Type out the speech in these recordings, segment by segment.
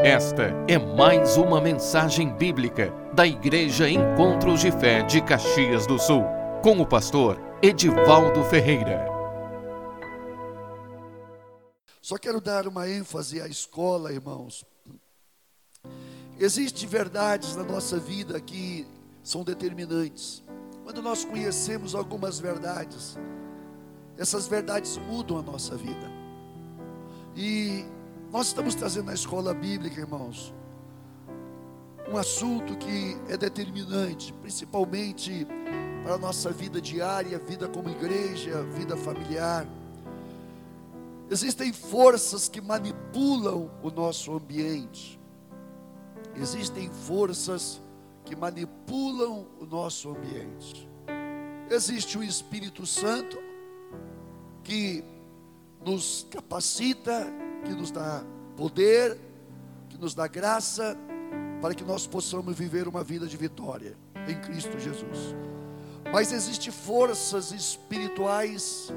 Esta é mais uma mensagem bíblica da Igreja Encontros de Fé de Caxias do Sul, com o pastor Edivaldo Ferreira. Só quero dar uma ênfase à escola, irmãos. Existem verdades na nossa vida que são determinantes. Quando nós conhecemos algumas verdades, essas verdades mudam a nossa vida. E nós estamos trazendo na escola bíblica, irmãos, um assunto que é determinante, principalmente para a nossa vida diária, vida como igreja, vida familiar. Existem forças que manipulam o nosso ambiente. Existem forças que manipulam o nosso ambiente. Existe o Espírito Santo que nos capacita, que nos dá poder, que nos dá graça, para que nós possamos viver uma vida de vitória em Cristo Jesus. Mas existem forças espirituais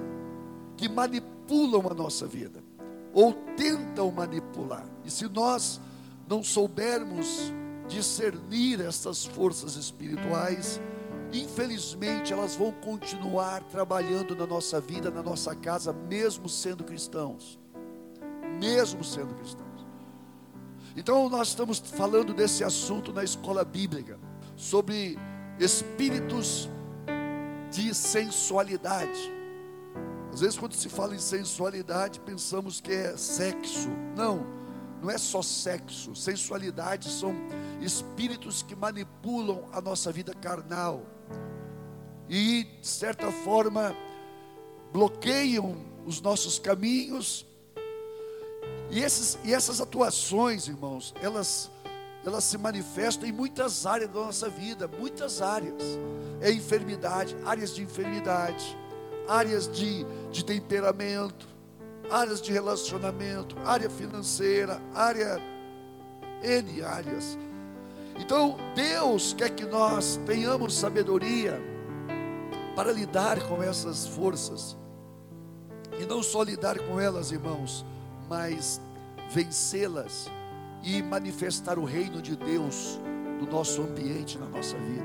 que manipulam a nossa vida, ou tentam manipular. E se nós não soubermos discernir essas forças espirituais, infelizmente elas vão continuar trabalhando na nossa vida, na nossa casa, mesmo sendo cristãos. Mesmo sendo cristãos. Então nós estamos falando desse assunto na escola bíblica, sobre espíritos de sensualidade. Às vezes quando se fala em sensualidade, pensamos que é sexo. Não, não é só sexo. Sensualidade são espíritos que manipulam a nossa vida carnal e, de certa forma, bloqueiam os nossos caminhos. E, esses, e essas atuações, irmãos, elas, elas se manifestam em muitas áreas da nossa vida, muitas áreas. É enfermidade, áreas de enfermidade, áreas de, de temperamento, áreas de relacionamento, área financeira, área N áreas. Então, Deus quer que nós tenhamos sabedoria para lidar com essas forças. E não só lidar com elas, irmãos, mas vencê-las e manifestar o reino de Deus no nosso ambiente, na nossa vida.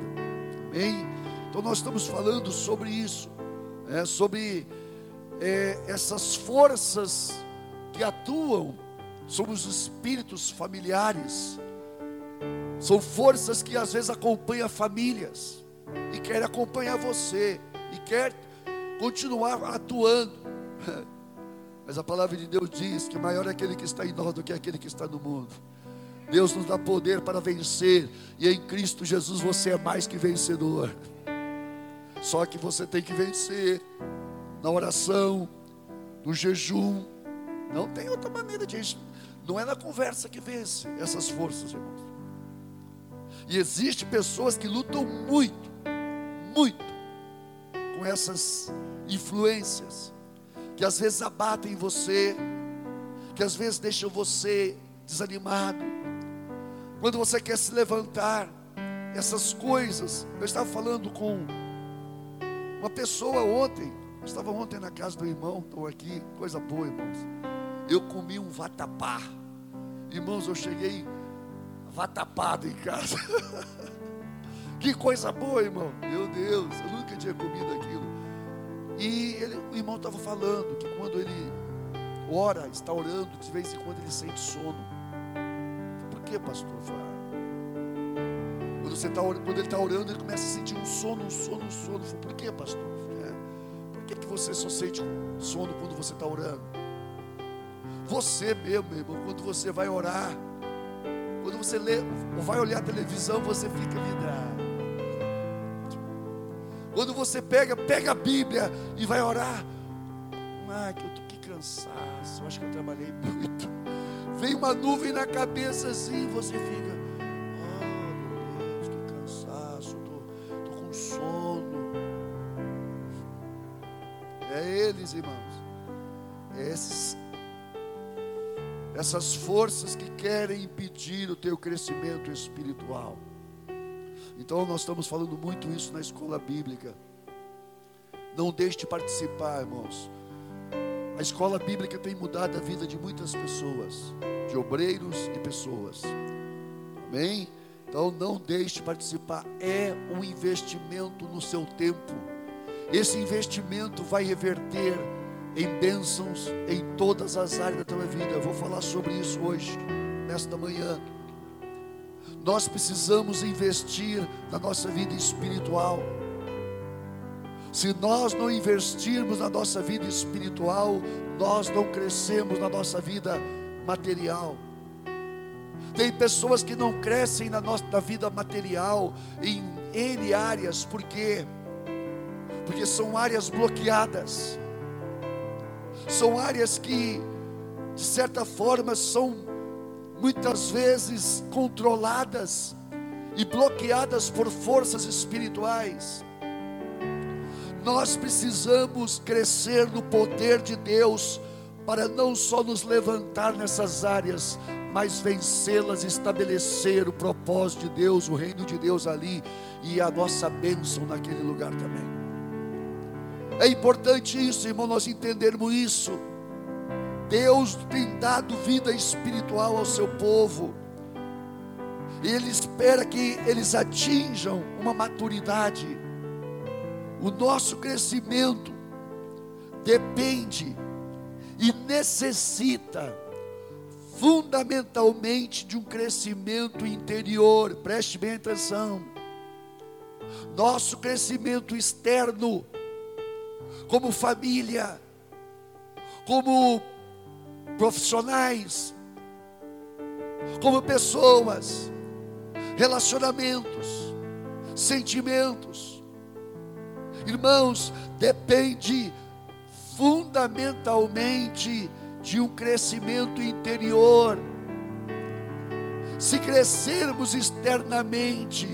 Amém? Então nós estamos falando sobre isso, é, sobre é, essas forças que atuam sobre os espíritos familiares. São forças que às vezes acompanham famílias e quer acompanhar você e quer continuar atuando. Mas a palavra de Deus diz que maior é aquele que está em nós do que aquele que está no mundo. Deus nos dá poder para vencer, e em Cristo Jesus você é mais que vencedor. Só que você tem que vencer na oração, no jejum. Não tem outra maneira de. Não é na conversa que vence essas forças, irmãos. E existem pessoas que lutam muito muito com essas influências que às vezes abatem você, que às vezes deixam você desanimado. Quando você quer se levantar, essas coisas. Eu estava falando com uma pessoa ontem, eu estava ontem na casa do irmão, estou aqui, coisa boa, irmãos. Eu comi um vatapá. Irmãos, eu cheguei vatapado em casa. Que coisa boa, irmão. Meu Deus, eu nunca tinha comido aquilo. E ele, o irmão estava falando que quando ele ora, está orando, de vez em quando ele sente sono. Por que, pastor? Quando, você tá, quando ele está orando, ele começa a sentir um sono, um sono, um sono. Por que, pastor? É. Por que, que você só sente sono quando você está orando? Você mesmo, irmão, quando você vai orar, quando você lê vai olhar a televisão, você fica vidrado. Quando você pega, pega a Bíblia e vai orar. Ah, que eu que cansaço, acho que eu trabalhei muito. Vem uma nuvem na cabeça assim, você fica, oh meu Deus, que cansaço, tô, tô com sono. É eles, irmãos. É esses, essas forças que querem impedir o teu crescimento espiritual. Então nós estamos falando muito isso na escola bíblica. Não deixe de participar, irmãos. A escola bíblica tem mudado a vida de muitas pessoas. de obreiros e pessoas. Amém? Então não deixe de participar. É um investimento no seu tempo. Esse investimento vai reverter em bênçãos em todas as áreas da tua vida. Eu vou falar sobre isso hoje, nesta manhã. Nós precisamos investir na nossa vida espiritual. Se nós não investirmos na nossa vida espiritual, nós não crescemos na nossa vida material. Tem pessoas que não crescem na nossa na vida material em N áreas, por quê? Porque são áreas bloqueadas, são áreas que, de certa forma, são muitas vezes controladas e bloqueadas por forças espirituais. Nós precisamos crescer no poder de Deus para não só nos levantar nessas áreas, mas vencê-las, estabelecer o propósito de Deus, o reino de Deus ali e a nossa bênção naquele lugar também. É importante isso, irmão, nós entendermos isso. Deus tem dado vida espiritual ao seu povo. E Ele espera que eles atinjam uma maturidade. O nosso crescimento depende e necessita fundamentalmente de um crescimento interior. Preste bem atenção. Nosso crescimento externo, como família, como profissionais, como pessoas, relacionamentos, sentimentos. Irmãos, depende fundamentalmente de um crescimento interior. Se crescermos externamente,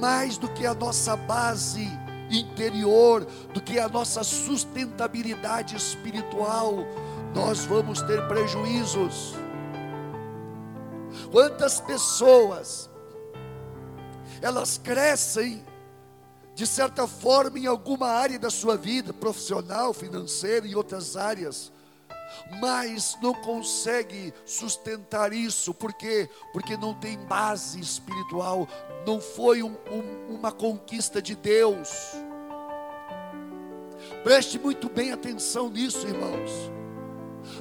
mais do que a nossa base interior, do que a nossa sustentabilidade espiritual, nós vamos ter prejuízos. Quantas pessoas elas crescem de certa forma em alguma área da sua vida, profissional, financeira e outras áreas, mas não consegue sustentar isso, por quê? Porque não tem base espiritual, não foi um, um, uma conquista de Deus. Preste muito bem atenção nisso, irmãos.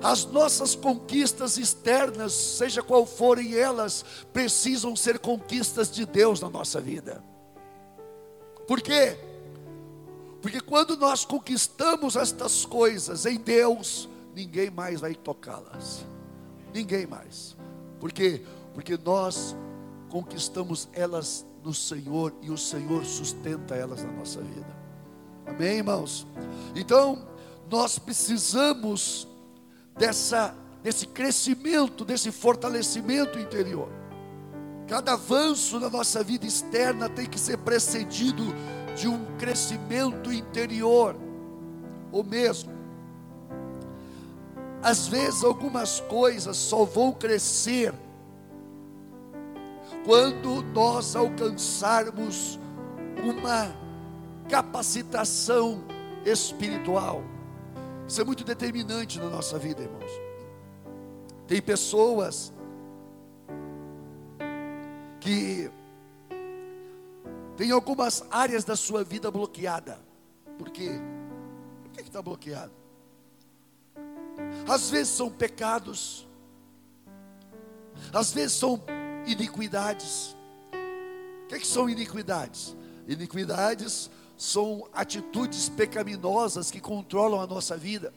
As nossas conquistas externas, seja qual forem elas, precisam ser conquistas de Deus na nossa vida. Por quê? Porque quando nós conquistamos estas coisas em Deus, ninguém mais vai tocá-las. Ninguém mais. Por quê? Porque nós conquistamos elas no Senhor e o Senhor sustenta elas na nossa vida. Amém, irmãos? Então, nós precisamos dessa desse crescimento, desse fortalecimento interior. Cada avanço na nossa vida externa tem que ser precedido de um crescimento interior, ou mesmo às vezes algumas coisas só vão crescer quando nós alcançarmos uma capacitação espiritual. Isso é muito determinante na nossa vida, irmãos. Tem pessoas que tem algumas áreas da sua vida bloqueada. Por quê? Por que está bloqueado? Às vezes são pecados, às vezes são iniquidades. O que, é que são iniquidades? Iniquidades são atitudes pecaminosas que controlam a nossa vida.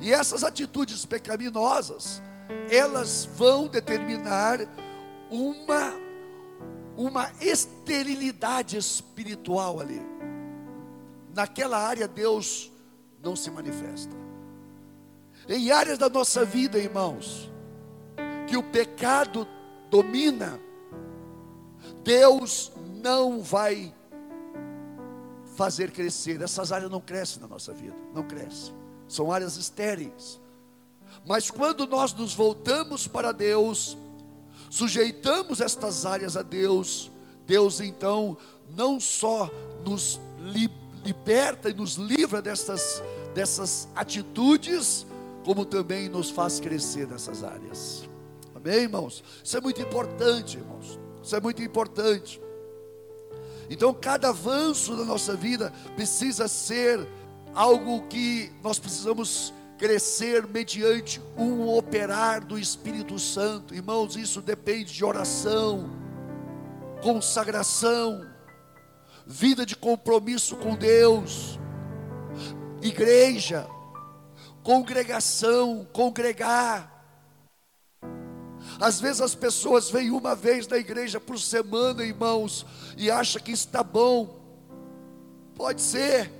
E essas atitudes pecaminosas, elas vão determinar uma uma esterilidade espiritual ali. Naquela área Deus não se manifesta. Em áreas da nossa vida, irmãos, que o pecado domina, Deus não vai fazer crescer. Essas áreas não crescem na nossa vida, não crescem. São áreas estéreis. Mas quando nós nos voltamos para Deus, sujeitamos estas áreas a Deus, Deus então não só nos liberta e nos livra dessas, dessas atitudes, como também nos faz crescer nessas áreas. Amém, irmãos? Isso é muito importante, irmãos. Isso é muito importante. Então, cada avanço da nossa vida precisa ser algo que nós precisamos crescer mediante um operar do Espírito Santo. Irmãos, isso depende de oração, consagração, vida de compromisso com Deus, igreja, congregação, congregar. Às vezes as pessoas vêm uma vez na igreja por semana, irmãos, e acham que está bom. Pode ser.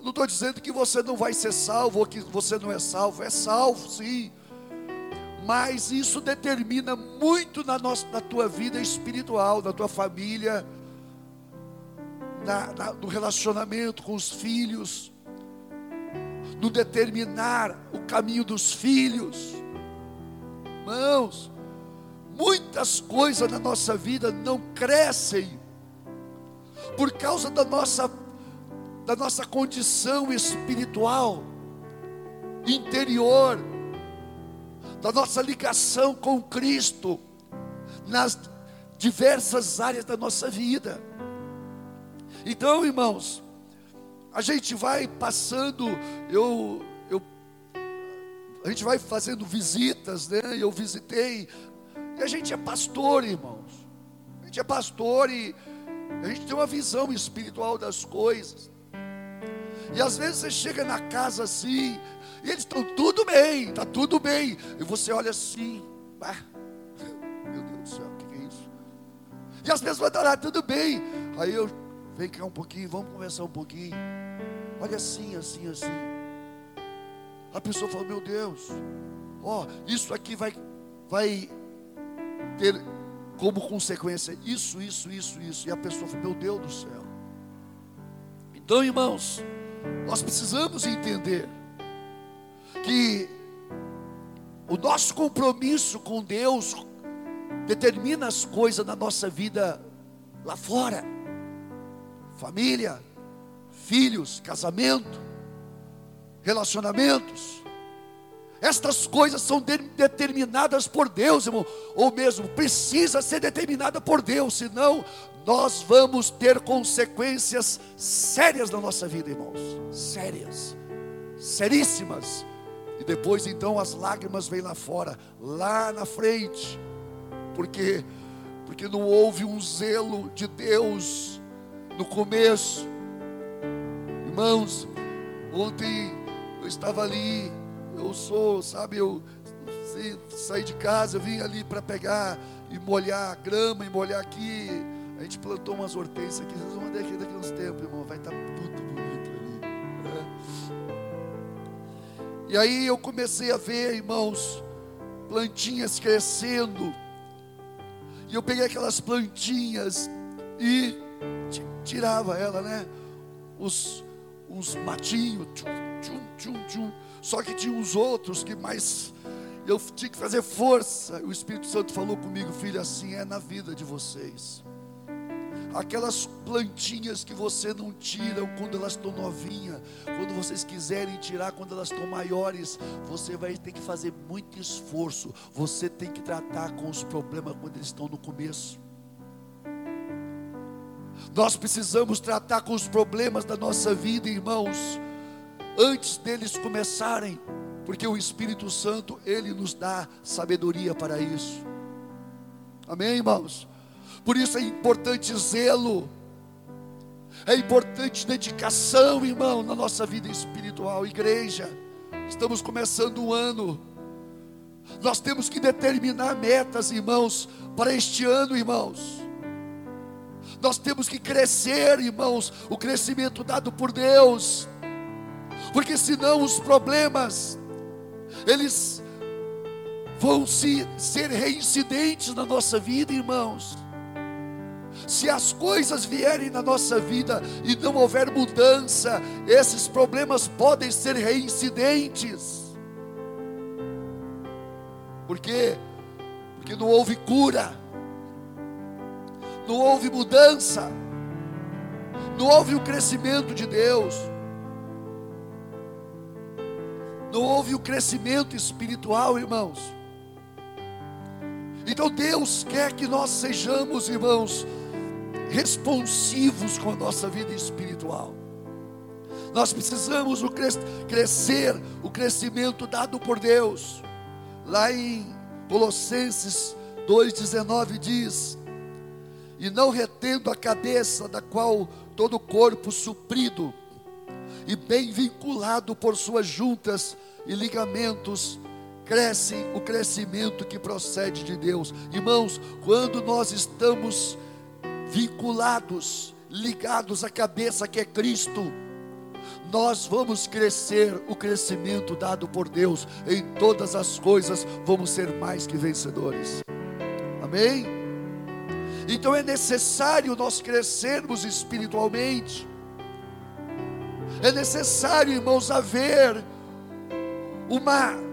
Não estou dizendo que você não vai ser salvo ou que você não é salvo. É salvo, sim. Mas isso determina muito na, nossa, na tua vida espiritual, na tua família, na, na, no relacionamento com os filhos, no determinar o caminho dos filhos. Irmãos, muitas coisas na nossa vida não crescem por causa da nossa, da nossa condição espiritual, interior, da nossa ligação com Cristo, nas diversas áreas da nossa vida. Então, irmãos, a gente vai passando, eu, a gente vai fazendo visitas, né? Eu visitei, e a gente é pastor, irmãos. A gente é pastor e a gente tem uma visão espiritual das coisas. E às vezes você chega na casa assim, e eles estão tudo bem, está tudo bem. E você olha assim, ah, meu Deus do céu, o que é isso? E as pessoas estão lá, tudo bem. Aí eu, vem cá um pouquinho, vamos conversar um pouquinho. Olha assim, assim, assim. A pessoa fala, meu Deus, ó, isso aqui vai, vai ter como consequência isso, isso, isso, isso. E a pessoa fala, meu Deus do céu. Então, irmãos, nós precisamos entender que o nosso compromisso com Deus determina as coisas na nossa vida lá fora. Família, filhos, casamento, relacionamentos. Estas coisas são de, determinadas por Deus, irmão, ou mesmo precisa ser determinada por Deus, senão nós vamos ter consequências sérias na nossa vida, irmãos. Sérias, seríssimas. E depois então as lágrimas vêm lá fora, lá na frente. Porque porque não houve um zelo de Deus no começo. Irmãos, ontem eu estava ali, eu sou, sabe, eu saí de casa, eu vim ali para pegar e molhar a grama e molhar aqui. A gente plantou umas hortênsias aqui, vocês vão ver aqui daqui uns tempos, irmão, vai estar tá tudo bonito ali. Né? E aí eu comecei a ver, irmãos, plantinhas crescendo. E eu peguei aquelas plantinhas e tirava ela, né? Os, uns matinhos, tchum, tchum, tchum, tchum. Só que tinha uns outros que mais eu tinha que fazer força. O Espírito Santo falou comigo, filho, assim é na vida de vocês. Aquelas plantinhas que você não tira quando elas estão novinhas, quando vocês quiserem tirar quando elas estão maiores, você vai ter que fazer muito esforço. Você tem que tratar com os problemas quando eles estão no começo. Nós precisamos tratar com os problemas da nossa vida, irmãos, antes deles começarem, porque o Espírito Santo, ele nos dá sabedoria para isso. Amém, irmãos? Por isso é importante zelo, é importante dedicação, irmão, na nossa vida espiritual, igreja. Estamos começando o ano. Nós temos que determinar metas, irmãos, para este ano, irmãos. Nós temos que crescer, irmãos, o crescimento dado por Deus. Porque senão os problemas eles vão se, ser reincidentes na nossa vida, irmãos. Se as coisas vierem na nossa vida e não houver mudança, esses problemas podem ser reincidentes. Por quê? Porque não houve cura não houve mudança, não houve o crescimento de Deus. Não houve o crescimento espiritual, irmãos. Então Deus quer que nós sejamos, irmãos, responsivos com a nossa vida espiritual. Nós precisamos o crescer, o crescimento dado por Deus. Lá em Colossenses 2,19 diz: E não retendo a cabeça, da qual todo o corpo suprido e bem vinculado por suas juntas e ligamentos, cresce o crescimento que procede de Deus. Irmãos, quando nós estamos vinculados, ligados à cabeça que é Cristo, nós vamos crescer o crescimento dado por Deus, em todas as coisas vamos ser mais que vencedores. Amém? Então é necessário nós crescermos espiritualmente. É necessário, irmãos, haver uma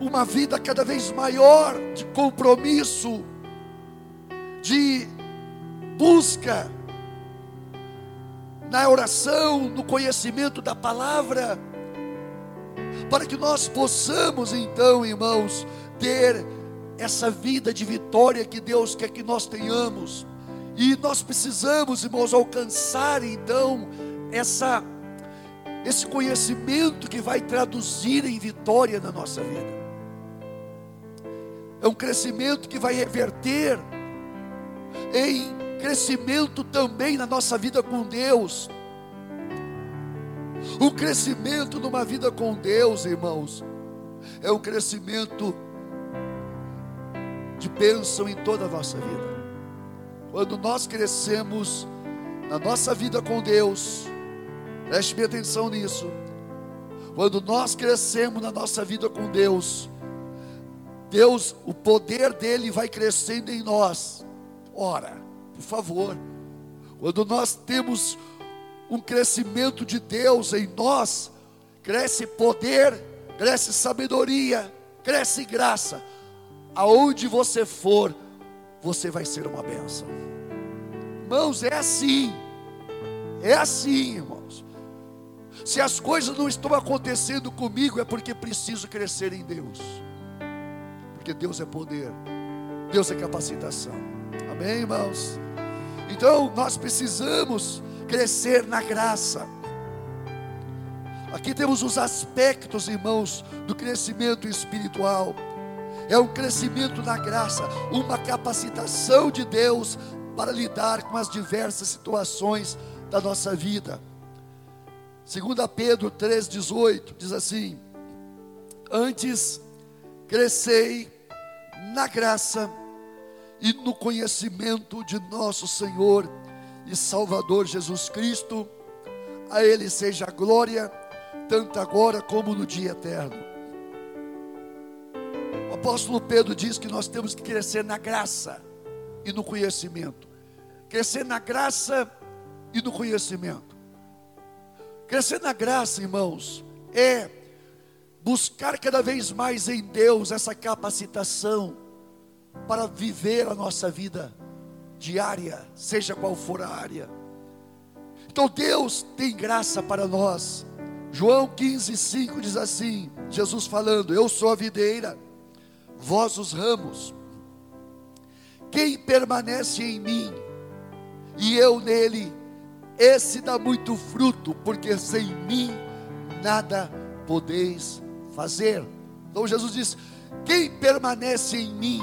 uma vida cada vez maior de compromisso, de busca na oração, no conhecimento da palavra, para que nós possamos então, irmãos, ter essa vida de vitória que Deus quer que nós tenhamos. E nós precisamos, irmãos, alcançar então essa esse conhecimento que vai traduzir em vitória na nossa vida. É um crescimento que vai reverter em crescimento também na nossa vida com Deus. O crescimento numa vida com Deus, irmãos, é um crescimento de bênção em toda a nossa vida. Quando nós crescemos na nossa vida com Deus, preste bem atenção nisso. Quando nós crescemos na nossa vida com Deus, Deus, o poder dele vai crescendo em nós. Ora, por favor, quando nós temos um crescimento de Deus em nós, cresce poder, cresce sabedoria, cresce graça. Aonde você for, você vai ser uma bênção. Irmãos, é assim. É assim, irmãos. Se as coisas não estão acontecendo comigo, é porque preciso crescer em Deus. Porque Deus é poder, Deus é capacitação. Amém, irmãos? Então, nós precisamos crescer na graça. Aqui temos os aspectos, irmãos, do crescimento espiritual. É um crescimento na graça, uma capacitação de Deus para lidar com as diversas situações da nossa vida. 2 Pedro 3,18 diz assim: Antes crescei na graça e no conhecimento de nosso Senhor e Salvador Jesus Cristo, a Ele seja a glória, tanto agora como no dia eterno. O apóstolo Pedro diz que nós temos que crescer na graça e no conhecimento. Crescer na graça e no conhecimento. Crescer na graça, irmãos, é buscar cada vez mais em Deus essa capacitação para viver a nossa vida diária, seja qual for a área. Então Deus tem graça para nós. João 15, 5 diz assim: Jesus falando, Eu sou a videira, vós os ramos. Quem permanece em mim e eu nele, esse dá muito fruto, porque sem mim nada podeis fazer. Então Jesus diz: Quem permanece em mim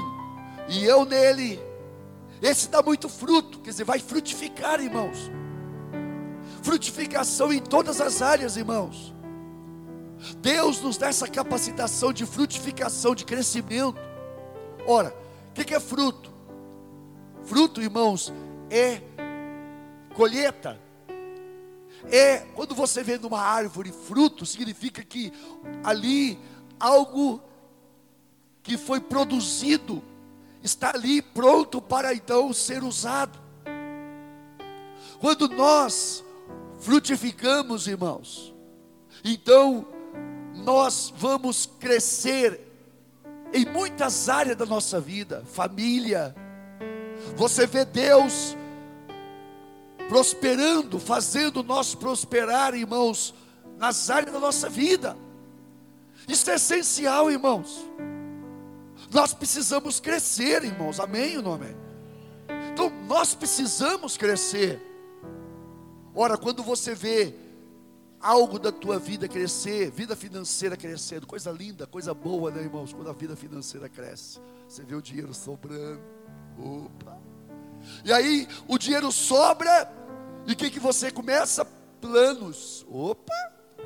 e eu nele. Esse dá muito fruto, quer dizer, vai frutificar, irmãos. Frutificação em todas as áreas, irmãos. Deus nos dá essa capacitação de frutificação, de crescimento. Ora, o que, que é fruto? Fruto, irmãos, é colheita. É quando você vê numa árvore fruto, significa que ali algo que foi produzido está ali pronto para então ser usado. Quando nós frutificamos, irmãos, então nós vamos crescer em muitas áreas da nossa vida, família. Você vê Deus prosperando, fazendo nós prosperar, irmãos, nas áreas da nossa vida. Isso é essencial, irmãos. Nós precisamos crescer, irmãos. Amém ou não amém? Então nós precisamos crescer. Ora, quando você vê algo da tua vida crescer, vida financeira crescendo, coisa linda, coisa boa, né, irmãos? Quando a vida financeira cresce, você vê o dinheiro sobrando. Opa! E aí o dinheiro sobra, e o que, que você começa? Planos. Opa,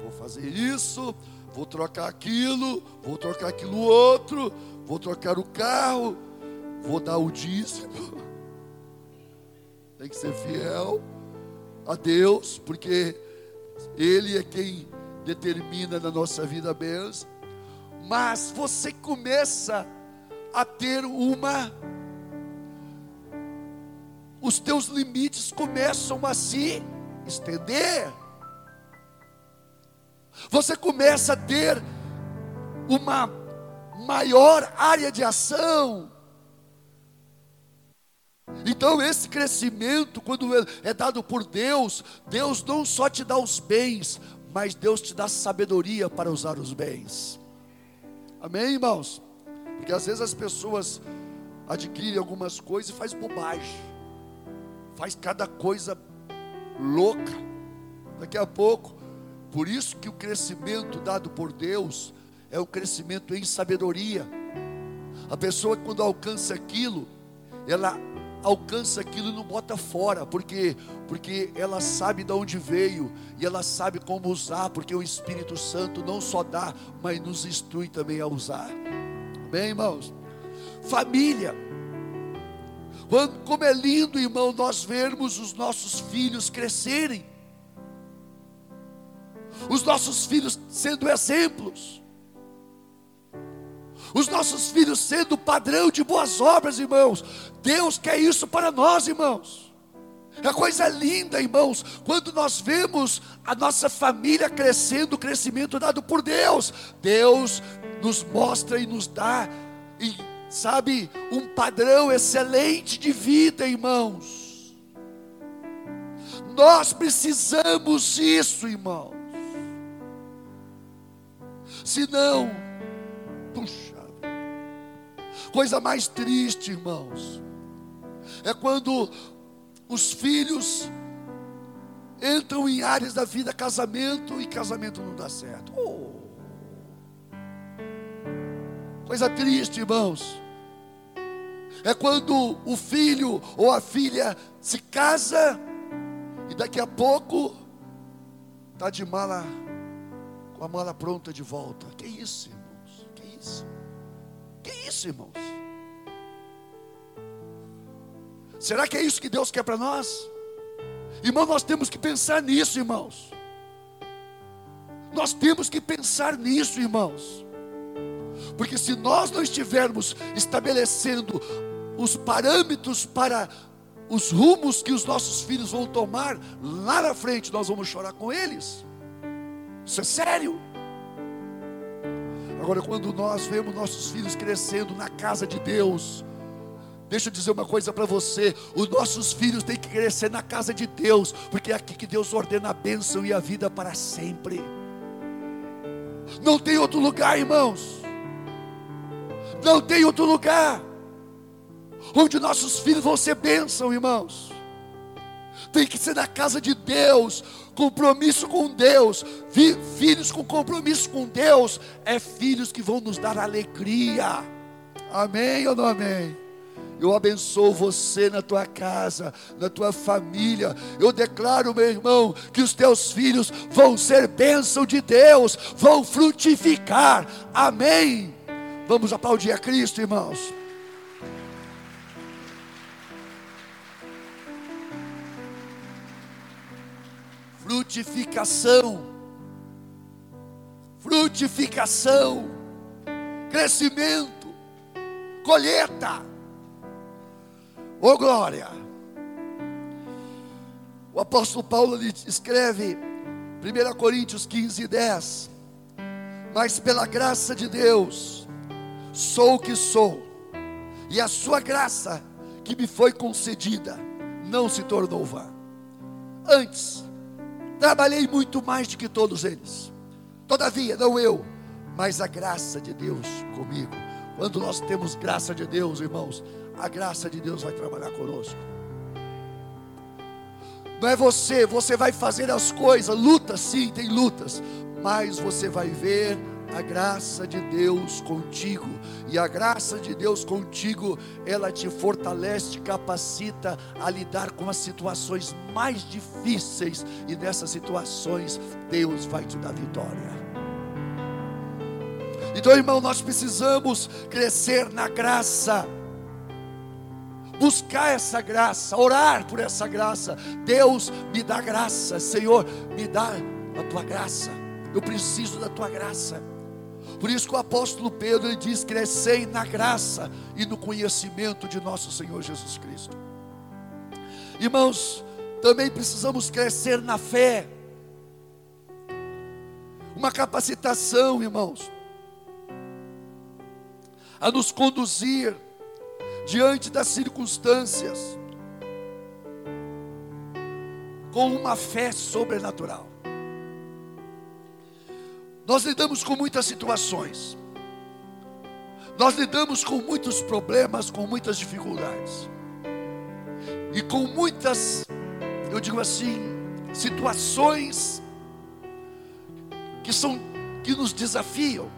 vou fazer isso, vou trocar aquilo, vou trocar aquilo outro, vou trocar o carro, vou dar o dízimo. Tem que ser fiel a Deus, porque Ele é quem determina na nossa vida a bênção. Mas você começa a ter uma. Os teus limites começam a se estender. Você começa a ter uma maior área de ação. Então, esse crescimento, quando é dado por Deus, Deus não só te dá os bens, mas Deus te dá sabedoria para usar os bens. Amém, irmãos? Porque às vezes as pessoas adquirem algumas coisas e faz bobagem, faz cada coisa louca. Daqui a pouco, por isso que o crescimento dado por Deus é o crescimento em sabedoria. A pessoa quando alcança aquilo, ela alcança aquilo e não bota fora, porque porque ela sabe de onde veio e ela sabe como usar, porque o Espírito Santo não só dá, mas nos instrui também a usar. Bem, irmãos. Família. Quando, como é lindo, irmão, nós vermos os nossos filhos crescerem. Os nossos filhos sendo exemplos os nossos filhos sendo padrão de boas obras, irmãos. Deus quer isso para nós, irmãos. É coisa linda, irmãos, quando nós vemos a nossa família crescendo, o crescimento dado por Deus. Deus nos mostra e nos dá, e, sabe, um padrão excelente de vida, irmãos. Nós precisamos disso, irmãos. Senão, puxa, Coisa mais triste, irmãos, é quando os filhos entram em áreas da vida, casamento, e casamento não dá certo. Oh. Coisa triste, irmãos. É quando o filho ou a filha se casa e daqui a pouco está de mala, com a mala pronta de volta. Que isso, irmãos? Que isso? Que isso, irmãos? Será que é isso que Deus quer para nós? Irmão, nós temos que pensar nisso, irmãos. Nós temos que pensar nisso, irmãos. Porque se nós não estivermos estabelecendo os parâmetros para os rumos que os nossos filhos vão tomar, lá na frente nós vamos chorar com eles. Isso é sério. Agora, quando nós vemos nossos filhos crescendo na casa de Deus, deixa eu dizer uma coisa para você: os nossos filhos têm que crescer na casa de Deus, porque é aqui que Deus ordena a bênção e a vida para sempre. Não tem outro lugar, irmãos. Não tem outro lugar onde nossos filhos vão ser bênção, irmãos. Tem que ser na casa de Deus, compromisso com Deus, filhos com compromisso com Deus, é filhos que vão nos dar alegria. Amém ou não amém? Eu abençoo você na tua casa, na tua família. Eu declaro, meu irmão, que os teus filhos vão ser bênção de Deus, vão frutificar. Amém. Vamos aplaudir a Cristo, irmãos. frutificação, frutificação, crescimento, colheita. Oh glória! O apóstolo Paulo escreve 1 Coríntios 15, 10. Mas pela graça de Deus, sou o que sou, e a sua graça que me foi concedida não se tornou vã. Antes, Trabalhei muito mais do que todos eles. Todavia, não eu, mas a graça de Deus comigo. Quando nós temos graça de Deus, irmãos, a graça de Deus vai trabalhar conosco. Não é você, você vai fazer as coisas, luta sim, tem lutas, mas você vai ver a graça de Deus contigo. E a graça de Deus contigo, ela te fortalece, te capacita a lidar com as situações mais difíceis. E nessas situações, Deus vai te dar vitória. Então, irmão, nós precisamos crescer na graça. Buscar essa graça, orar por essa graça. Deus me dá graça, Senhor, me dá a tua graça. Eu preciso da tua graça. Por isso que o apóstolo Pedro ele diz: crescei na graça e no conhecimento de nosso Senhor Jesus Cristo. Irmãos, também precisamos crescer na fé. Uma capacitação, irmãos, a nos conduzir diante das circunstâncias com uma fé sobrenatural. Nós lidamos com muitas situações, nós lidamos com muitos problemas, com muitas dificuldades, e com muitas, eu digo assim, situações que são que nos desafiam.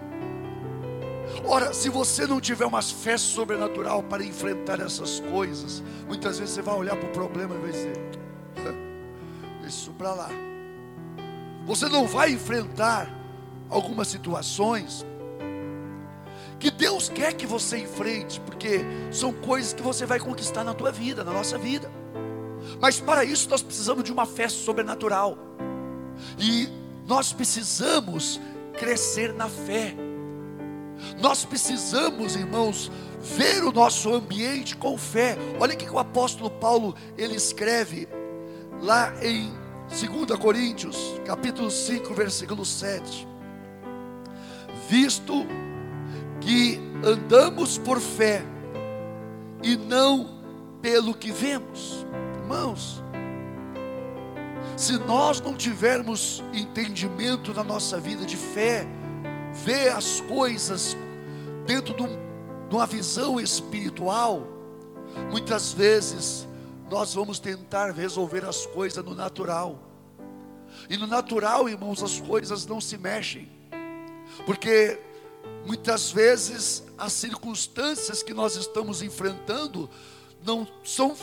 Ora, se você não tiver uma fé sobrenatural para enfrentar essas coisas, muitas vezes você vai olhar para o problema e vai dizer: Isso para lá. Você não vai enfrentar algumas situações que Deus quer que você enfrente, porque são coisas que você vai conquistar na tua vida, na nossa vida. Mas para isso nós precisamos de uma fé sobrenatural. E nós precisamos crescer na fé. Nós precisamos, irmãos, ver o nosso ambiente com fé. Olha o que o apóstolo Paulo ele escreve lá em 2 Coríntios, capítulo 5, versículo 7 visto que andamos por fé e não pelo que vemos. Irmãos, se nós não tivermos entendimento na nossa vida de fé, ver as coisas dentro de, um, uma visão espiritual, muitas vezes nós vamos tentar resolver as coisas no natural. E no natural, irmãos, as coisas não se mexem. Porque muitas vezes as circunstâncias que nós estamos enfrentando não são,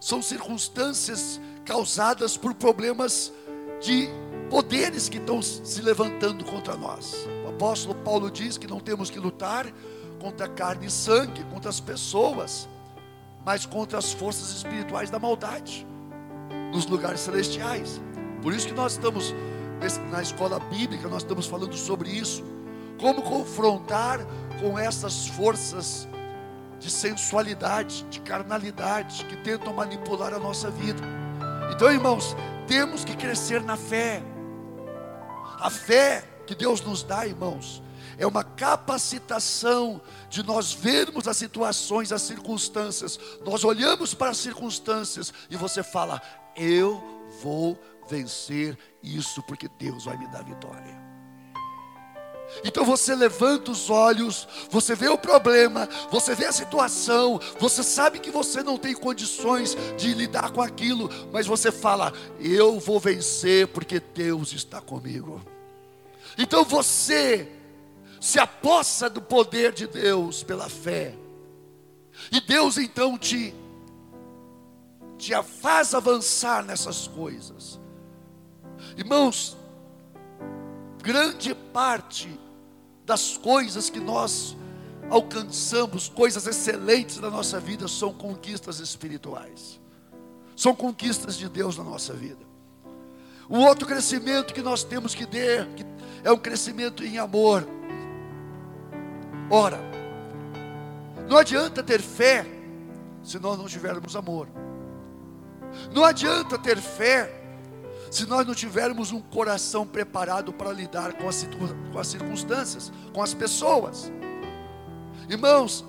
são circunstâncias causadas por problemas de poderes que estão se levantando contra nós. O apóstolo Paulo diz que não temos que lutar contra carne e sangue, contra as pessoas, mas contra as forças espirituais da maldade nos lugares celestiais. Por isso que nós estamos na escola bíblica, nós estamos falando sobre isso. Como confrontar com essas forças de sensualidade, de carnalidade, que tentam manipular a nossa vida. Então, irmãos, temos que crescer na fé. A fé que Deus nos dá, irmãos, é uma capacitação de nós vermos as situações, as circunstâncias. Nós olhamos para as circunstâncias e você fala: Eu vou vencer isso, porque Deus vai me dar vitória. Então você levanta os olhos, você vê o problema, você vê a situação, você sabe que você não tem condições de lidar com aquilo, mas você fala: Eu vou vencer porque Deus está comigo. Então você se apossa do poder de Deus pela fé, e Deus então te, te faz avançar nessas coisas. Irmãos, grande parte das coisas que nós alcançamos, coisas excelentes na nossa vida, são conquistas espirituais, são conquistas de Deus na nossa vida. O outro crescimento que nós temos que ter é um crescimento em amor. Ora, não adianta ter fé se nós não tivermos amor. Não adianta ter fé se nós não tivermos um coração preparado para lidar com as, com as circunstâncias, com as pessoas. Irmãos,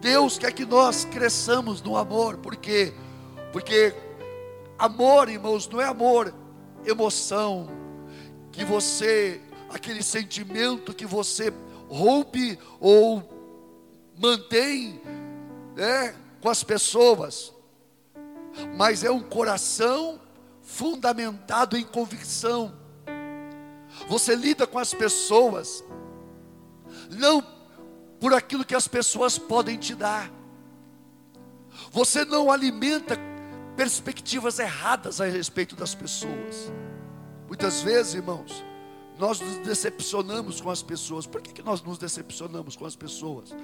Deus quer que nós cresçamos no amor, porque porque amor, irmãos, não é amor emoção que você aquele sentimento que você rompe ou mantém né, com as pessoas, mas é um coração fundamentado em convicção. Você lida com as pessoas, não por aquilo que as pessoas podem te dar. Você não alimenta perspectivas erradas a respeito das pessoas. Muitas vezes, irmãos, nós nos decepcionamos com as pessoas. Por que, que nós nos decepcionamos com as pessoas?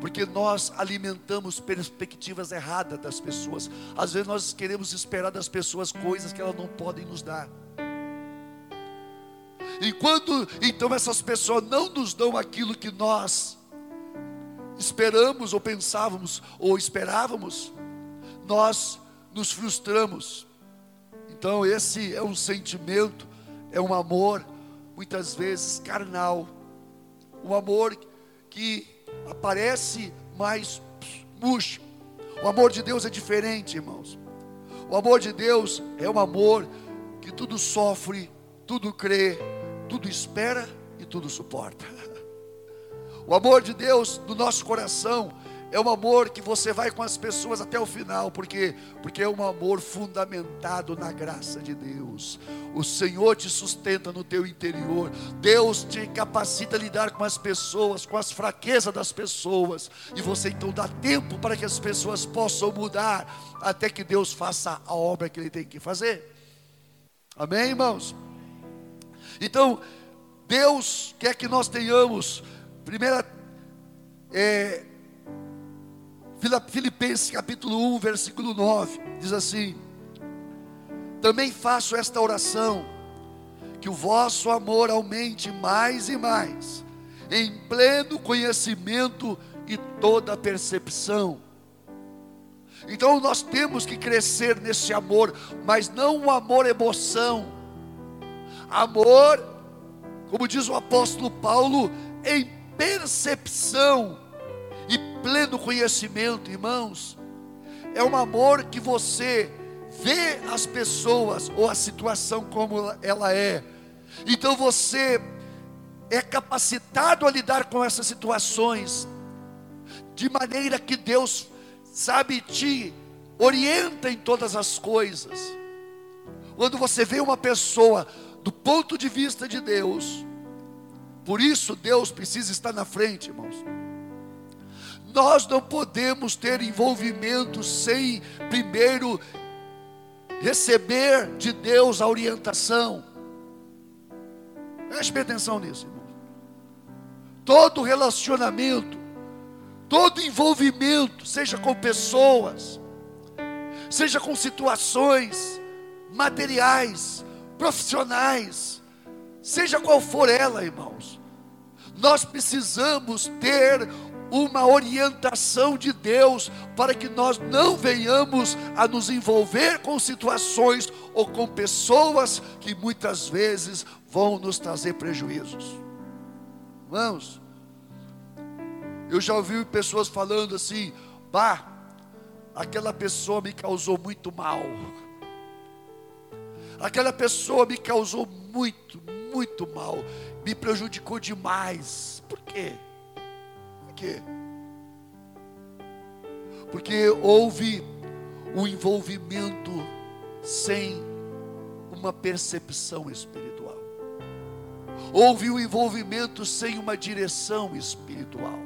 Porque nós alimentamos perspectivas erradas das pessoas. Às vezes nós queremos esperar das pessoas coisas que elas não podem nos dar. E quando então essas pessoas não nos dão aquilo que nós esperamos ou pensávamos ou esperávamos, nós nos frustramos. Então esse é um sentimento, é um amor muitas vezes carnal, um amor que aparece mais murcho. O amor de Deus é diferente, irmãos. O amor de Deus é um amor que tudo sofre, tudo crê, tudo espera e tudo suporta. O amor de Deus no nosso coração é um amor que você vai com as pessoas até o final, porque porque é um amor fundamentado na graça de Deus. O Senhor te sustenta no teu interior. Deus te capacita a lidar com as pessoas, com as fraquezas das pessoas, e você então dá tempo para que as pessoas possam mudar até que Deus faça a obra que ele tem que fazer. Amém, irmãos. Então, Deus quer que nós tenhamos primeira é, Filipenses capítulo 1, versículo 9, diz assim: Também faço esta oração, que o vosso amor aumente mais e mais, em pleno conhecimento e toda percepção. Então nós temos que crescer nesse amor, mas não o amor emoção. Amor, como diz o apóstolo Paulo, em percepção pleno conhecimento, irmãos, é um amor que você vê as pessoas ou a situação como ela é. Então você é capacitado a lidar com essas situações de maneira que Deus sabe te orienta em todas as coisas. Quando você vê uma pessoa do ponto de vista de Deus, por isso Deus precisa estar na frente, irmãos. Nós não podemos ter envolvimento sem primeiro receber de Deus a orientação. Preste atenção nisso, irmão. Todo relacionamento, todo envolvimento, seja com pessoas, seja com situações materiais, profissionais, seja qual for ela, irmãos, nós precisamos ter uma orientação de Deus para que nós não venhamos a nos envolver com situações ou com pessoas que muitas vezes vão nos trazer prejuízos. Irmãos, eu já ouvi pessoas falando assim: "Bah, aquela pessoa me causou muito mal. Aquela pessoa me causou muito, muito mal, me prejudicou demais. Por quê? Quê? Porque houve um envolvimento sem uma percepção espiritual. Houve um envolvimento sem uma direção espiritual.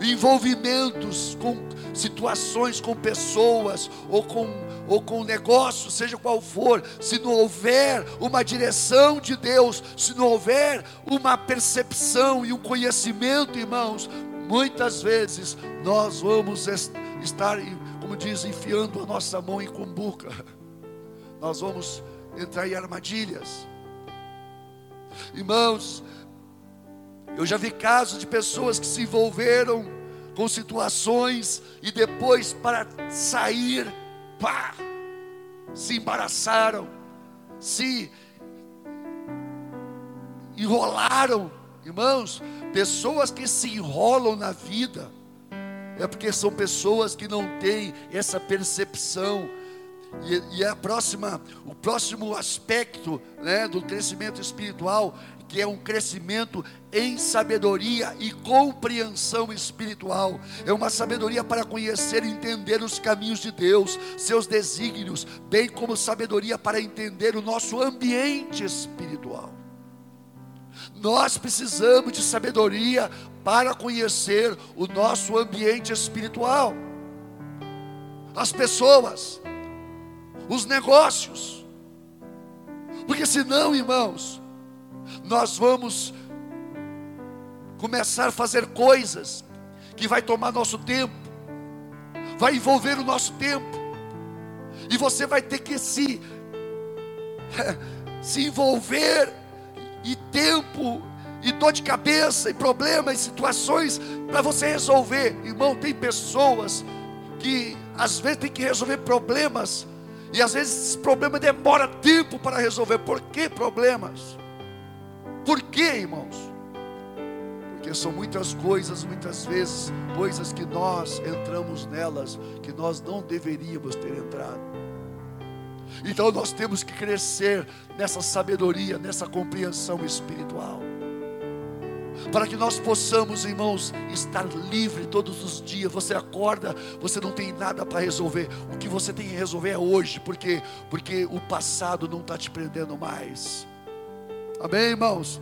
Envolvimentos com situações, com pessoas ou com ou com negócio, seja qual for, se não houver uma direção de Deus, se não houver uma percepção e um conhecimento, irmãos, muitas vezes nós vamos estar, como diz, enfiando a nossa mão em cumbuca, nós vamos entrar em armadilhas. Irmãos, eu já vi casos de pessoas que se envolveram com situações e depois para sair pá, se embaraçaram, se enrolaram. Irmãos, pessoas que se enrolam na vida, é porque são pessoas que não têm essa percepção E, e a próxima, o próximo aspecto né, do crescimento espiritual, que é um crescimento em sabedoria e compreensão espiritual. É uma sabedoria para conhecer e entender os caminhos de Deus, seus desígnios, bem como sabedoria para entender o nosso ambiente espiritual. Nós precisamos de sabedoria para conhecer o nosso ambiente espiritual. As pessoas, os negócios. Porque senão, irmãos, nós vamos começar a fazer coisas que vai tomar nosso tempo, vai envolver o nosso tempo. E você vai ter que se se envolver e tempo e dor de cabeça e problemas e situações para você resolver. Irmão, tem pessoas que às vezes tem que resolver problemas e às vezes esse problema demora tempo para resolver. Por que problemas? Por que, irmãos? Porque são muitas coisas, muitas vezes, coisas que nós entramos nelas que nós não deveríamos ter entrado. Então nós temos que crescer nessa sabedoria, nessa compreensão espiritual para que nós possamos, irmãos, estar livre todos os dias. Você acorda, você não tem nada para resolver. O que você tem que resolver é hoje, porque porque o passado não está te prendendo mais. Amém, irmãos?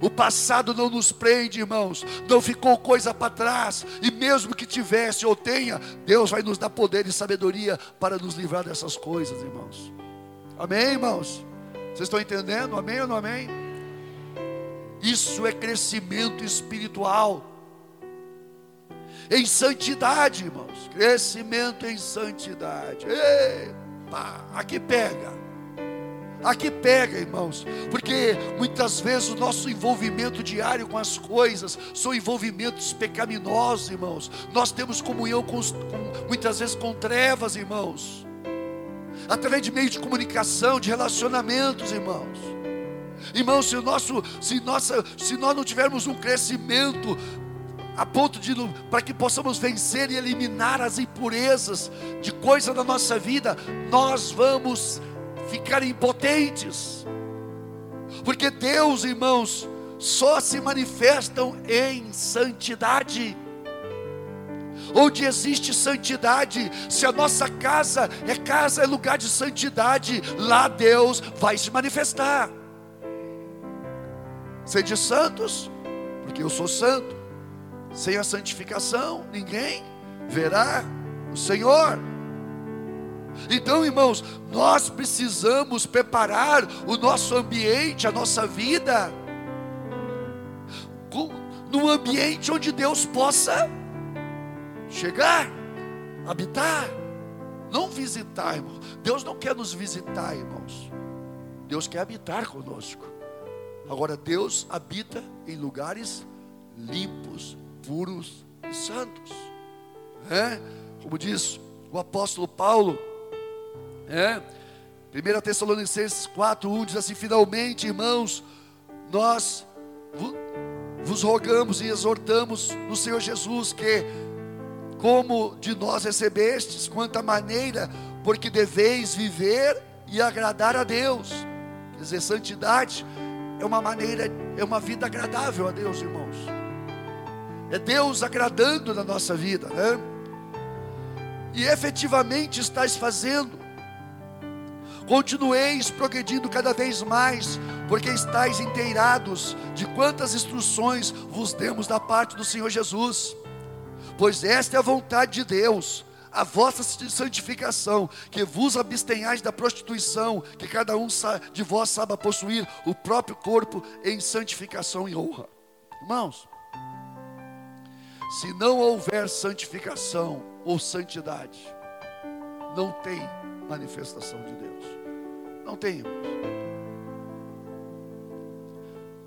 O passado não nos prende, irmãos. Não ficou coisa para trás. E mesmo que tivesse ou tenha, Deus vai nos dar poder e sabedoria para nos livrar dessas coisas, irmãos. Amém, irmãos? Vocês estão entendendo? Amém ou não amém? Isso é crescimento espiritual. Em santidade, irmãos. Crescimento em santidade. Epa, aqui pega. Aqui pega, irmãos, porque muitas vezes o nosso envolvimento diário com as coisas são envolvimentos pecaminosos, irmãos. Nós temos comunhão com, com, muitas vezes com trevas, irmãos, através de meio de comunicação, de relacionamentos, irmãos. Irmão, se, nosso, se, nossa, se nós não tivermos um crescimento a ponto de para que possamos vencer e eliminar as impurezas de coisa da nossa vida, nós vamos ficar impotentes. Porque Deus, irmãos, só se manifestam em santidade. Onde existe santidade, se a nossa casa é casa, é lugar de santidade, lá Deus vai se manifestar. Sede santos, porque eu sou santo. Sem a santificação, ninguém verá o Senhor. Então, irmãos, nós precisamos preparar o nosso ambiente, a nossa vida, num ambiente onde Deus possa chegar, habitar, não visitar, irmãos. Deus não quer nos visitar, irmãos. Deus quer habitar conosco. Agora, Deus habita em lugares limpos, puros e santos. É? Como diz o apóstolo Paulo, é? 1 Tessalonicenses 4:1 diz assim: Finalmente, irmãos, nós vos rogamos e exortamos no Senhor Jesus que, como de nós recebestes, quanta maneira, porque deveis viver e agradar a Deus. Quer dizer, santidade é uma maneira, é uma vida agradável a Deus, irmãos. É Deus agradando na nossa vida, né? E efetivamente estás fazendo. Continueis progredindo cada vez mais, porque estáis inteirados de quantas instruções vos demos da parte do Senhor Jesus. Pois esta é a vontade de Deus a vossa santificação, que vos abstenhais da prostituição, que cada um de vós saiba possuir o próprio corpo em santificação e honra. Irmãos, se não houver santificação ou santidade, não tem manifestação de Deus. Não tem, irmãos.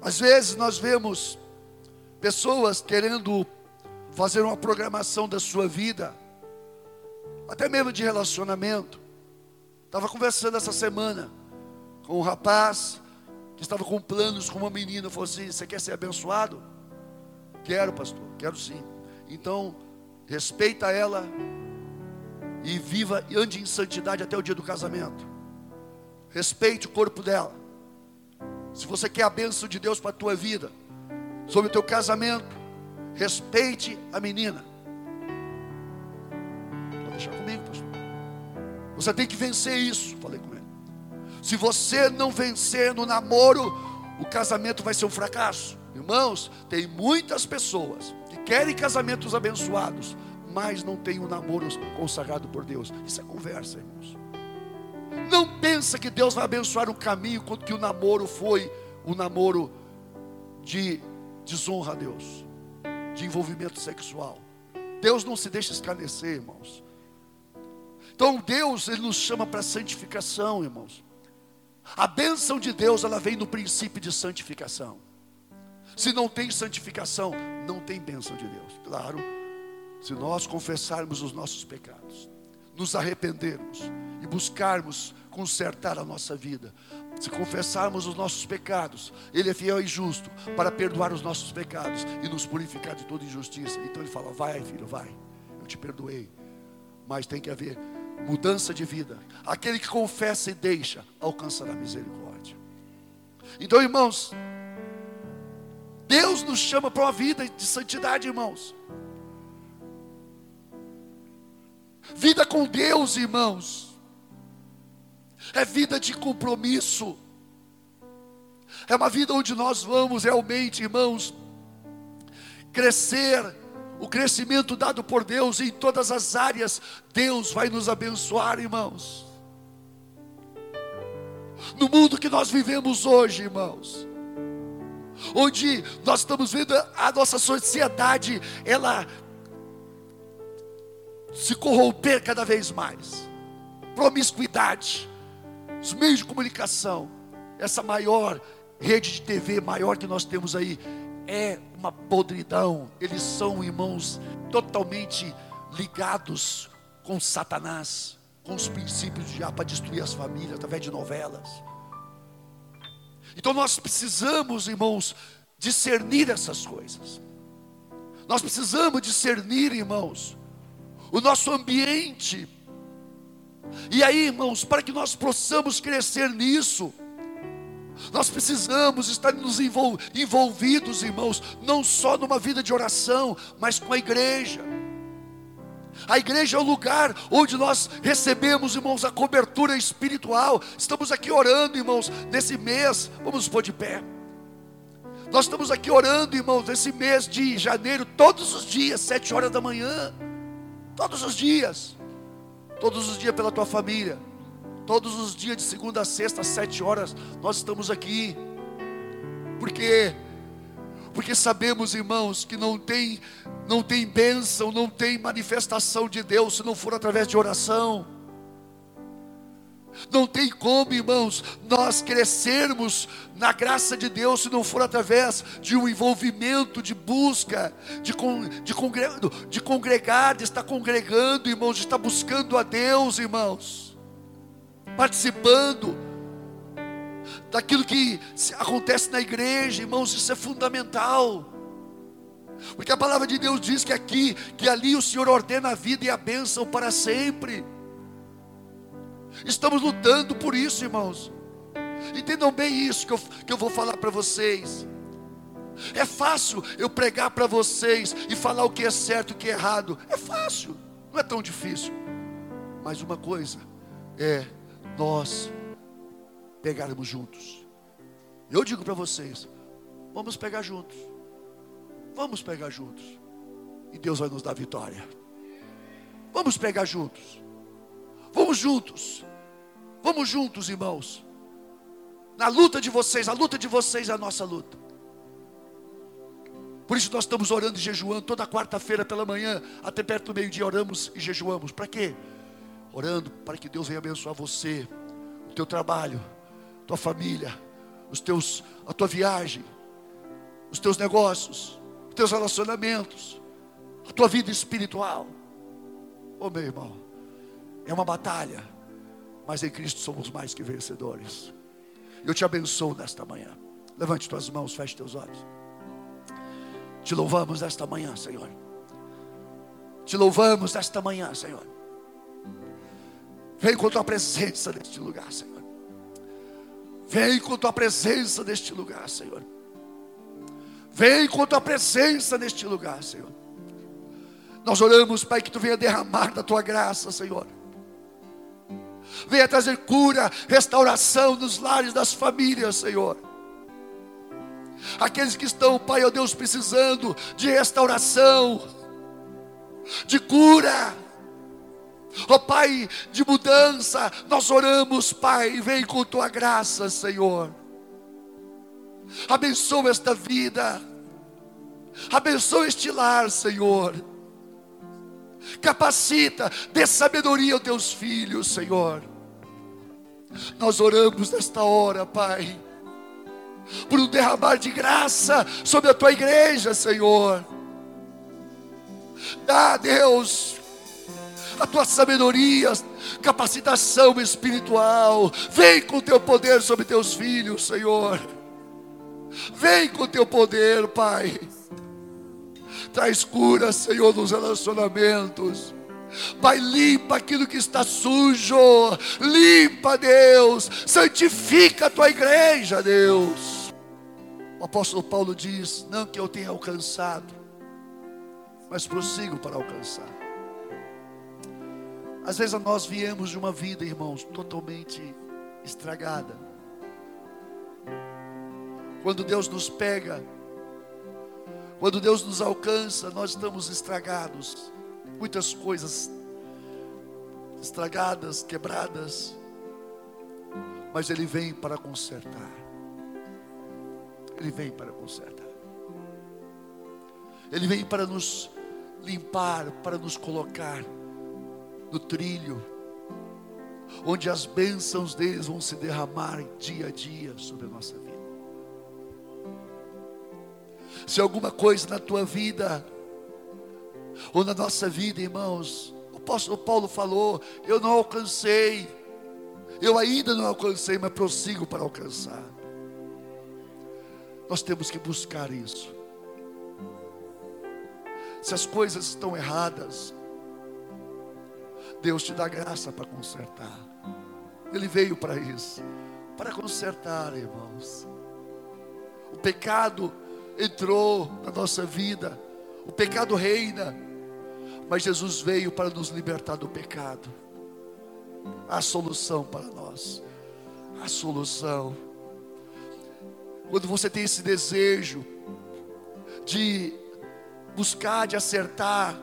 Às vezes nós vemos pessoas querendo fazer uma programação da sua vida até mesmo de relacionamento. Estava conversando essa semana com um rapaz que estava com planos com uma menina. Falou assim: Você quer ser abençoado? Quero, pastor, quero sim. Então, respeita ela e viva e ande em santidade até o dia do casamento. Respeite o corpo dela. Se você quer a bênção de Deus para a tua vida, sobre o teu casamento, respeite a menina. Pode deixar comigo, pastor. Você tem que vencer isso, falei com ele. Se você não vencer no namoro, o casamento vai ser um fracasso. Irmãos, tem muitas pessoas que querem casamentos abençoados, mas não têm um namoro consagrado por Deus. Isso é conversa, irmãos. Não pensa que Deus vai abençoar um caminho quando que o namoro foi um namoro de desonra a Deus, de envolvimento sexual. Deus não se deixa escarnecer, irmãos. Então Deus, Ele nos chama para santificação, irmãos. A bênção de Deus, ela vem no princípio de santificação. Se não tem santificação, não tem bênção de Deus. Claro, se nós confessarmos os nossos pecados, nos arrependermos e buscarmos consertar a nossa vida, se confessarmos os nossos pecados, Ele é fiel e justo para perdoar os nossos pecados e nos purificar de toda injustiça. Então Ele fala: Vai, filho, vai, eu te perdoei. Mas tem que haver mudança de vida. Aquele que confessa e deixa, alcançará misericórdia. Então, irmãos, Deus nos chama para uma vida de santidade, irmãos. Vida com Deus, irmãos, é vida de compromisso, é uma vida onde nós vamos realmente, irmãos, crescer, o crescimento dado por Deus em todas as áreas, Deus vai nos abençoar, irmãos. No mundo que nós vivemos hoje, irmãos, onde nós estamos vendo a nossa sociedade, ela se corromper cada vez mais. Promiscuidade, os meios de comunicação, essa maior rede de TV maior que nós temos aí, é uma podridão. Eles são irmãos totalmente ligados com Satanás, com os princípios de já para destruir as famílias através de novelas. Então nós precisamos, irmãos, discernir essas coisas. Nós precisamos discernir, irmãos, o nosso ambiente. E aí, irmãos, para que nós possamos crescer nisso, nós precisamos estar nos envolvidos, irmãos, não só numa vida de oração, mas com a igreja. A igreja é o lugar onde nós recebemos, irmãos, a cobertura espiritual. Estamos aqui orando, irmãos, nesse mês. Vamos pôr de pé. Nós estamos aqui orando, irmãos, nesse mês de janeiro, todos os dias, sete horas da manhã. Todos os dias. Todos os dias pela tua família. Todos os dias de segunda a sexta, às sete horas, nós estamos aqui. Porque porque sabemos, irmãos, que não tem não tem bênção, não tem manifestação de Deus se não for através de oração. Não tem como, irmãos, nós crescermos na graça de Deus se não for através de um envolvimento, de busca, de, de, congre, de congregar, de estar congregando, irmãos, de estar buscando a Deus, irmãos, participando daquilo que acontece na igreja, irmãos, isso é fundamental. Porque a palavra de Deus diz que aqui, que ali o Senhor ordena a vida e a bênção para sempre. Estamos lutando por isso, irmãos. Entendam bem isso que eu, que eu vou falar para vocês. É fácil eu pregar para vocês e falar o que é certo e o que é errado. É fácil, não é tão difícil. Mas uma coisa é nós pegarmos juntos. Eu digo para vocês: vamos pegar juntos. Vamos pegar juntos. E Deus vai nos dar vitória. Vamos pegar juntos. Vamos juntos. Vamos juntos, irmãos. Na luta de vocês, a luta de vocês é a nossa luta. Por isso nós estamos orando e jejuando toda quarta-feira pela manhã, até perto do meio-dia oramos e jejuamos. Para quê? Orando para que Deus venha abençoar você, o teu trabalho, tua família, os teus, a tua viagem, os teus negócios, os teus relacionamentos, a tua vida espiritual. Ô oh, meu irmão, é uma batalha, mas em Cristo somos mais que vencedores. Eu te abençoo nesta manhã. Levante tuas mãos, feche teus olhos. Te louvamos nesta manhã, Senhor. Te louvamos nesta manhã, Senhor. Vem com tua presença neste lugar, Senhor. Vem com tua presença neste lugar, Senhor. Vem com tua presença neste lugar, Senhor. Nós oramos, Pai, que tu venha derramar da tua graça, Senhor. Venha trazer cura, restauração nos lares das famílias, Senhor. Aqueles que estão, Pai, ó Deus, precisando de restauração, de cura, ó Pai, de mudança, nós oramos, Pai, vem com tua graça, Senhor. Abençoa esta vida, abençoa este lar, Senhor. Capacita, dê sabedoria aos teus filhos, Senhor. Nós oramos nesta hora, Pai, por um derramar de graça sobre a tua igreja, Senhor. Dá, Deus, a tua sabedoria, capacitação espiritual. Vem com o teu poder sobre teus filhos, Senhor. Vem com o teu poder, Pai. Traz cura, Senhor, nos relacionamentos. Pai, limpa aquilo que está sujo. Limpa, Deus. Santifica a tua igreja, Deus. O apóstolo Paulo diz: Não que eu tenha alcançado, mas prossigo para alcançar. Às vezes nós viemos de uma vida, irmãos, totalmente estragada. Quando Deus nos pega, quando Deus nos alcança, nós estamos estragados. Muitas coisas estragadas, quebradas. Mas Ele vem para consertar. Ele vem para consertar. Ele vem para nos limpar, para nos colocar no trilho, onde as bênçãos deles vão se derramar dia a dia sobre a nossa vida. Se alguma coisa na tua vida, ou na nossa vida, irmãos, o apóstolo Paulo falou: Eu não alcancei, eu ainda não alcancei, mas prossigo para alcançar. Nós temos que buscar isso. Se as coisas estão erradas, Deus te dá graça para consertar. Ele veio para isso, para consertar, irmãos. O pecado entrou na nossa vida, o pecado reina, mas Jesus veio para nos libertar do pecado. A solução para nós, a solução. Quando você tem esse desejo de buscar, de acertar,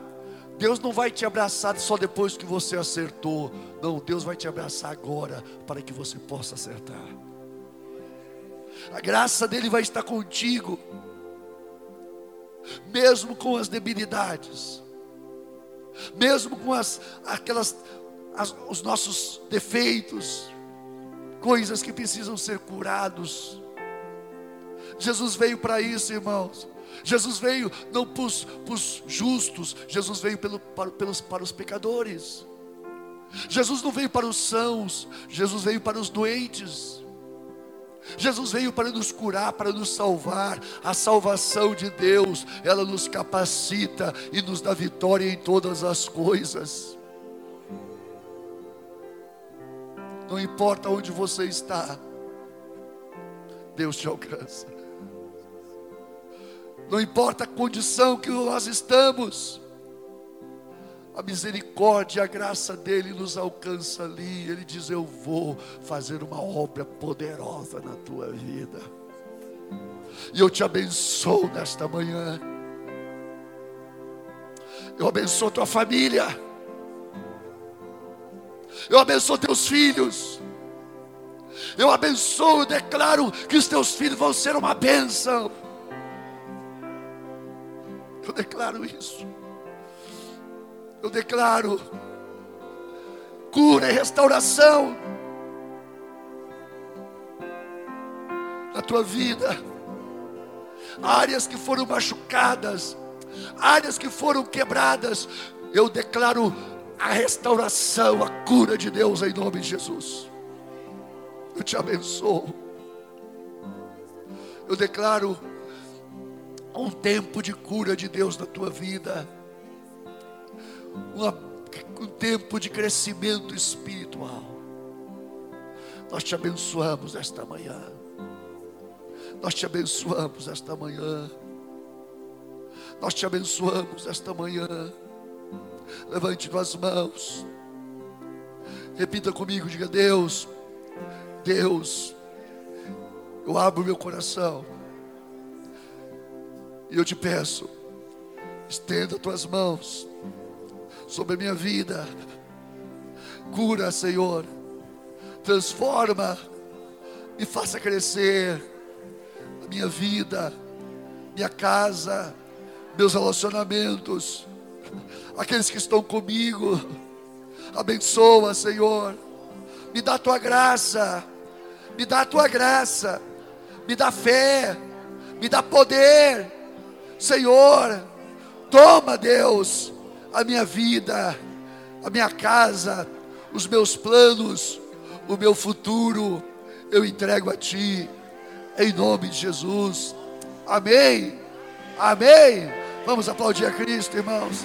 Deus não vai te abraçar só depois que você acertou. Não, Deus vai te abraçar agora para que você possa acertar. A graça dele vai estar contigo mesmo com as debilidades, mesmo com as, aquelas, as, os nossos defeitos, coisas que precisam ser curados. Jesus veio para isso, irmãos. Jesus veio não para os, justos, Jesus veio pelo, para, pelos, para os pecadores. Jesus não veio para os sãos, Jesus veio para os doentes. Jesus veio para nos curar, para nos salvar. A salvação de Deus, ela nos capacita e nos dá vitória em todas as coisas. Não importa onde você está, Deus te alcança. Não importa a condição que nós estamos, a misericórdia a graça dele nos alcança ali. Ele diz: Eu vou fazer uma obra poderosa na tua vida. E eu te abençoo nesta manhã. Eu abençoo tua família. Eu abençoo teus filhos. Eu abençoo, declaro que os teus filhos vão ser uma bênção. Eu declaro isso eu declaro cura e restauração na tua vida. Áreas que foram machucadas, áreas que foram quebradas, eu declaro a restauração, a cura de Deus em nome de Jesus. Eu te abençoo. Eu declaro um tempo de cura de Deus na tua vida um tempo de crescimento espiritual. Nós te abençoamos esta manhã. Nós te abençoamos esta manhã. Nós te abençoamos esta manhã. Levante tuas mãos. Repita comigo, diga: Deus, Deus, eu abro meu coração e eu te peço, estenda tuas mãos sobre a minha vida, cura, Senhor, transforma, e faça crescer a minha vida, minha casa, meus relacionamentos, aqueles que estão comigo, abençoa, Senhor, me dá a tua graça, me dá a tua graça, me dá fé, me dá poder, Senhor, toma, Deus, a minha vida, a minha casa, os meus planos, o meu futuro, eu entrego a Ti, em nome de Jesus, amém, amém. Vamos aplaudir a Cristo, irmãos.